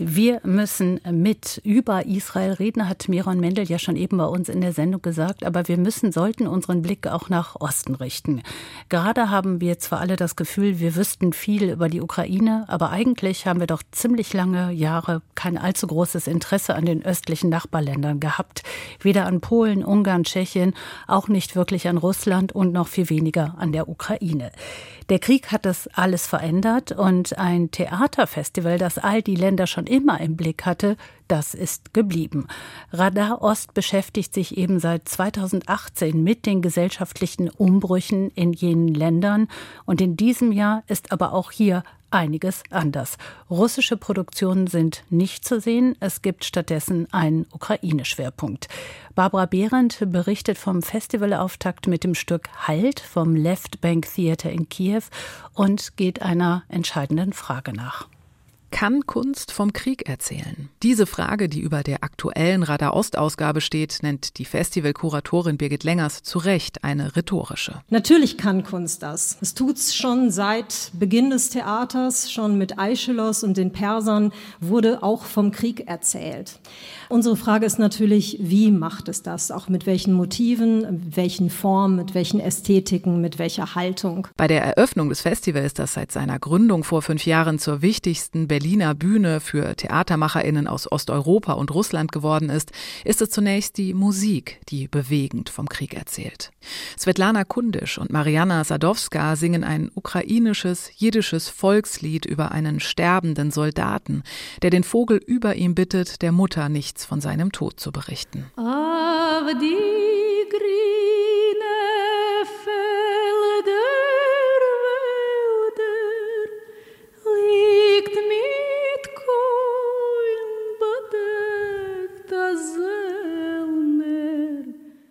Wir müssen mit über Israel reden, hat Miron Mendel ja schon eben bei uns in der Sendung gesagt, aber wir müssen, sollten unseren Blick auch nach Osten richten. Gerade haben wir zwar alle das Gefühl, wir wüssten viel über die Ukraine, aber eigentlich haben wir doch ziemlich lange Jahre kein allzu großes Interesse an den östlichen Nachbarländern gehabt. Weder an Polen, Ungarn, Tschechien, auch nicht wirklich an Russland und noch viel weniger an der Ukraine. Der Krieg hat das alles verändert und ein Theaterfestival, das all die Länder schon immer im Blick hatte, das ist geblieben. Radar Ost beschäftigt sich eben seit 2018 mit den gesellschaftlichen Umbrüchen in jenen Ländern und in diesem Jahr ist aber auch hier einiges anders. Russische Produktionen sind nicht zu sehen. Es gibt stattdessen einen Ukraine-Schwerpunkt. Barbara Behrendt berichtet vom Festivalauftakt mit dem Stück Halt vom Left Bank Theater in Kiew und geht einer entscheidenden Frage nach. Kann Kunst vom Krieg erzählen? Diese Frage, die über der aktuellen Radar Ost-Ausgabe steht, nennt die Festivalkuratorin Birgit Längers zu Recht eine rhetorische. Natürlich kann Kunst das. Es tut's schon seit Beginn des Theaters, schon mit Aeschylus und den Persern wurde auch vom Krieg erzählt. Unsere Frage ist natürlich, wie macht es das? Auch mit welchen Motiven, mit welchen Formen, mit welchen Ästhetiken, mit welcher Haltung? Bei der Eröffnung des Festivals, das seit seiner Gründung vor fünf Jahren zur wichtigsten Berliner Bühne für TheatermacherInnen aus Osteuropa und Russland geworden ist, ist es zunächst die Musik, die bewegend vom Krieg erzählt. Svetlana Kundisch und Mariana Sadowska singen ein ukrainisches, jiddisches Volkslied über einen sterbenden Soldaten, der den Vogel über ihm bittet, der Mutter nicht nichts von seinem Tod zu berichten.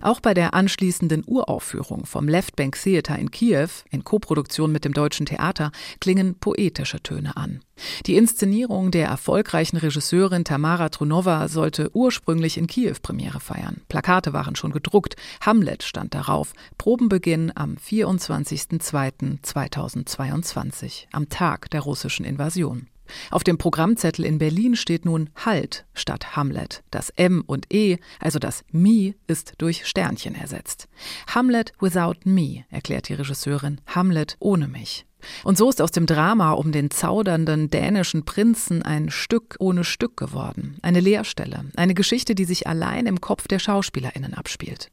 Auch bei der anschließenden Uraufführung vom Left Bank Theater in Kiew, in Koproduktion mit dem Deutschen Theater, klingen poetische Töne an. Die Inszenierung der erfolgreichen Regisseurin Tamara Trunova sollte ursprünglich in Kiew Premiere feiern. Plakate waren schon gedruckt, Hamlet stand darauf. Probenbeginn am 24.02.2022, am Tag der russischen Invasion. Auf dem Programmzettel in Berlin steht nun Halt statt Hamlet. Das M und E, also das Me, ist durch Sternchen ersetzt. Hamlet without me, erklärt die Regisseurin. Hamlet ohne mich. Und so ist aus dem Drama um den zaudernden dänischen Prinzen ein Stück ohne Stück geworden. Eine Leerstelle, eine Geschichte, die sich allein im Kopf der Schauspielerinnen abspielt.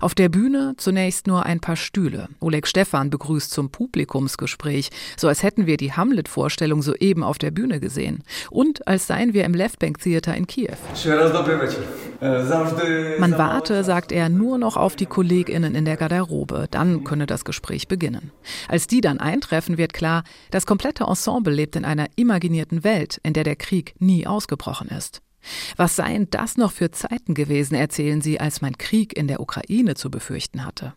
Auf der Bühne zunächst nur ein paar Stühle. Oleg Stefan begrüßt zum Publikumsgespräch, so als hätten wir die Hamlet-Vorstellung soeben auf der Bühne gesehen. Und als seien wir im Left Bank Theater in Kiew. Man warte, sagt er, nur noch auf die KollegInnen in der Garderobe. Dann könne das Gespräch beginnen. Als die dann eintreffen, wird klar, das komplette Ensemble lebt in einer imaginierten Welt, in der der Krieg nie ausgebrochen ist. Was seien das noch für Zeiten gewesen, erzählen sie, als man Krieg in der Ukraine zu befürchten hatte.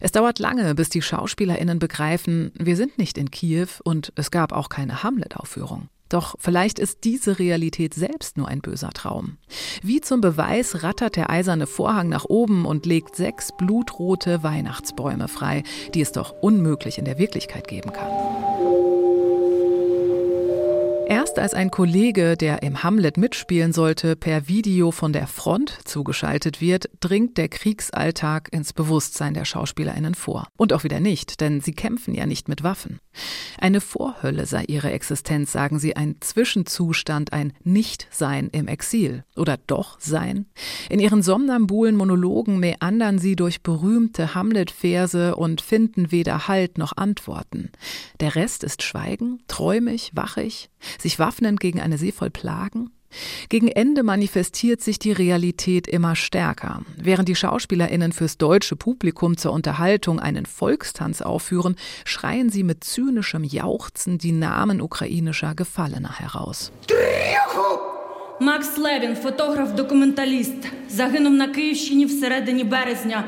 Es dauert lange, bis die Schauspielerinnen begreifen, wir sind nicht in Kiew und es gab auch keine Hamlet-Aufführung. Doch vielleicht ist diese Realität selbst nur ein böser Traum. Wie zum Beweis rattert der eiserne Vorhang nach oben und legt sechs blutrote Weihnachtsbäume frei, die es doch unmöglich in der Wirklichkeit geben kann. Erst als ein Kollege, der im Hamlet mitspielen sollte, per Video von der Front zugeschaltet wird, dringt der Kriegsalltag ins Bewusstsein der Schauspielerinnen vor. Und auch wieder nicht, denn sie kämpfen ja nicht mit Waffen. Eine Vorhölle sei ihre Existenz, sagen sie, ein Zwischenzustand, ein Nichtsein im Exil. Oder doch Sein? In ihren somnambulen Monologen meandern sie durch berühmte Hamlet-Verse und finden weder Halt noch Antworten. Der Rest ist Schweigen, träumig, wachig, sich waffnen gegen eine See voll Plagen? Gegen Ende manifestiert sich die Realität immer stärker. Während die SchauspielerInnen fürs deutsche Publikum zur Unterhaltung einen Volkstanz aufführen, schreien sie mit zynischem Jauchzen die Namen ukrainischer Gefallener heraus. Макс Левін, фотограф, документаліст, загинув на Київщині всередині березня.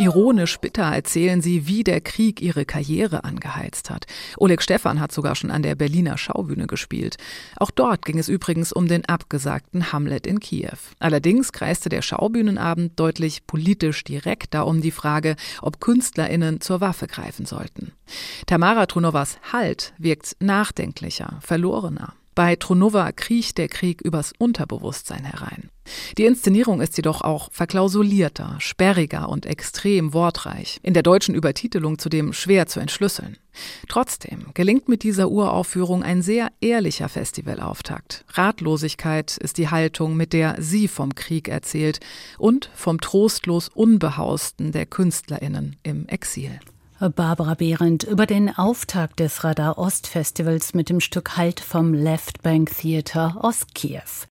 Ironisch bitter erzählen sie, wie der Krieg ihre Karriere angeheizt hat. Oleg Stefan hat sogar schon an der Berliner Schaubühne gespielt. Auch dort ging es übrigens um den abgesagten Hamlet in Kiew. Allerdings kreiste der Schaubühnenabend deutlich politisch direkter um die Frage, ob KünstlerInnen zur Waffe greifen sollten. Tamara Trunovas Halt wirkt nachdenklicher, verlorener. Bei Trunova kriecht der Krieg übers Unterbewusstsein herein. Die Inszenierung ist jedoch auch verklausulierter, sperriger und extrem wortreich, in der deutschen Übertitelung zudem schwer zu entschlüsseln. Trotzdem gelingt mit dieser Uraufführung ein sehr ehrlicher Festivalauftakt. Ratlosigkeit ist die Haltung, mit der sie vom Krieg erzählt und vom trostlos Unbehausten der KünstlerInnen im Exil. Barbara Behrendt über den Auftakt des Radar Ost Festivals mit dem Stück Halt vom Left Bank Theater aus Kiew.